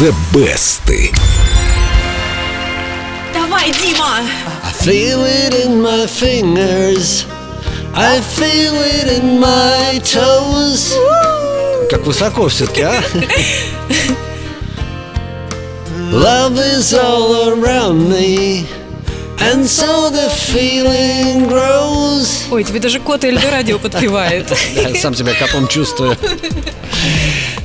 The Best. Давай, Дима! I feel it in my fingers. I feel it in my toes. Как высоко все-таки, а? Love is all around me. And so the feeling grows. Ой, тебе даже кот Эльдорадио подпевает. Я сам себя котом чувствую.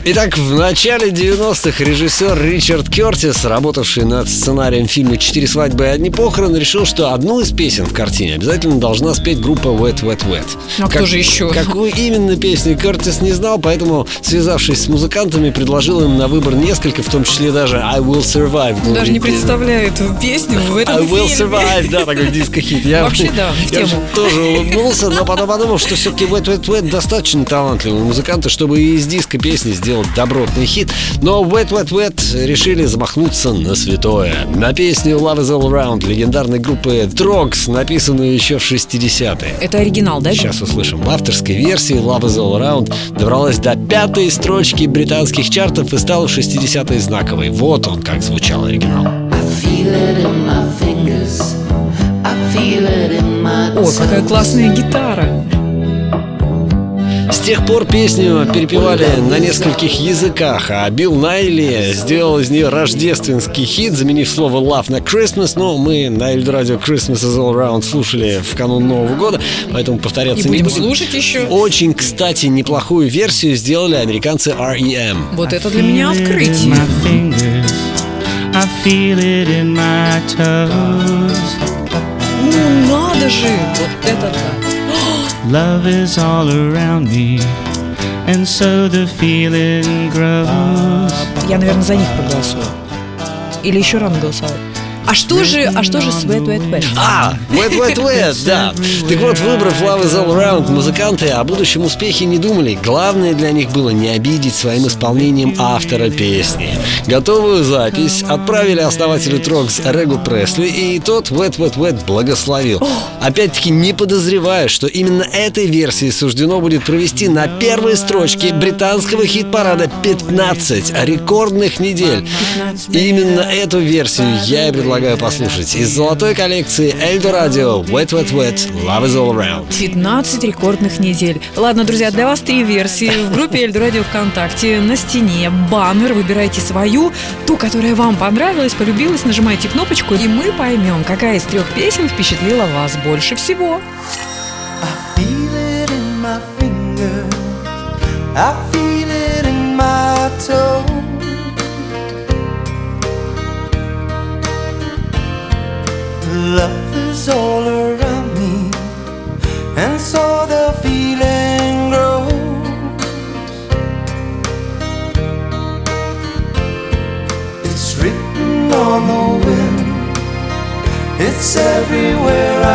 Итак, в начале 90-х режиссер Ричард Кертис, работавший над сценарием фильма «Четыре свадьбы и одни похороны», решил, что одну из песен в картине обязательно должна спеть группа Wet Wet Wet. Ну, а кто же еще? Какую именно песню Кертис не знал, поэтому, связавшись с музыкантами, предложил им на выбор несколько, в том числе даже «I Will Survive». Даже не представляю эту песню в этом I Will фильме. Survive, да, такой диско-хит. Я, Вообще, да, в я тему. тоже улыбнулся, но потом подумал, что все-таки Wet Wet Wet достаточно талантливые музыканты, чтобы и из диска песни сделать добротный хит. Но Wet Wet Wet решили замахнуться на святое. На песню Love is All Around легендарной группы Trogs, написанную еще в 60-е. Это оригинал, да? Сейчас услышим. В авторской версии Love is All Around добралась до пятой строчки британских чартов и стала в 60-е знаковой. Вот он, как звучал оригинал. О, какая классная гитара. С тех пор песню перепевали на нескольких языках, а Билл Найли сделал из нее рождественский хит, заменив слово love на Christmas, но мы на Эльдорадио Christmas is all around слушали в канун Нового года, поэтому И повторяться не будем будем. слушать еще. Очень, кстати, неплохую версию сделали американцы REM. Вот это для меня открытие. Ну надо же! Вот это да. Love is all around me, and so the feeling grows. Я, наверное, за них проголосую. Или еще рано голосовать. А что же, а что же с Wet Wet Wet? А, Wet Wet Wet, да. Так вот, выбрав Love is All Around, музыканты о будущем успехе не думали. Главное для них было не обидеть своим исполнением автора песни. Готовую запись отправили основателю Трогс Регу Пресли, и тот Wet Wet Wet благословил. Опять-таки не подозревая, что именно этой версии суждено будет провести на первой строчке британского хит-парада 15 рекордных недель. Именно эту версию я и предлагаю послушать. Из золотой коллекции Эльдо Радио Wet Wet Wet Love is All Around. 15 рекордных недель. Ладно, друзья, для вас три версии. В группе Эльдо Радио ВКонтакте на стене баннер. Выбирайте свою, ту, которая вам понравилась, полюбилась. Нажимайте кнопочку, и мы поймем, какая из трех песен впечатлила вас больше всего. feel it in my fingers. I feel and so the feeling grows. It's written on the wind, it's everywhere I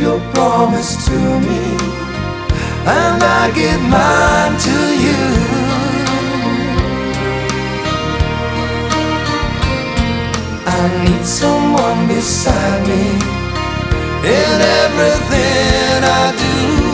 your promise to me, and I give mine to you. I need someone beside me in everything I do.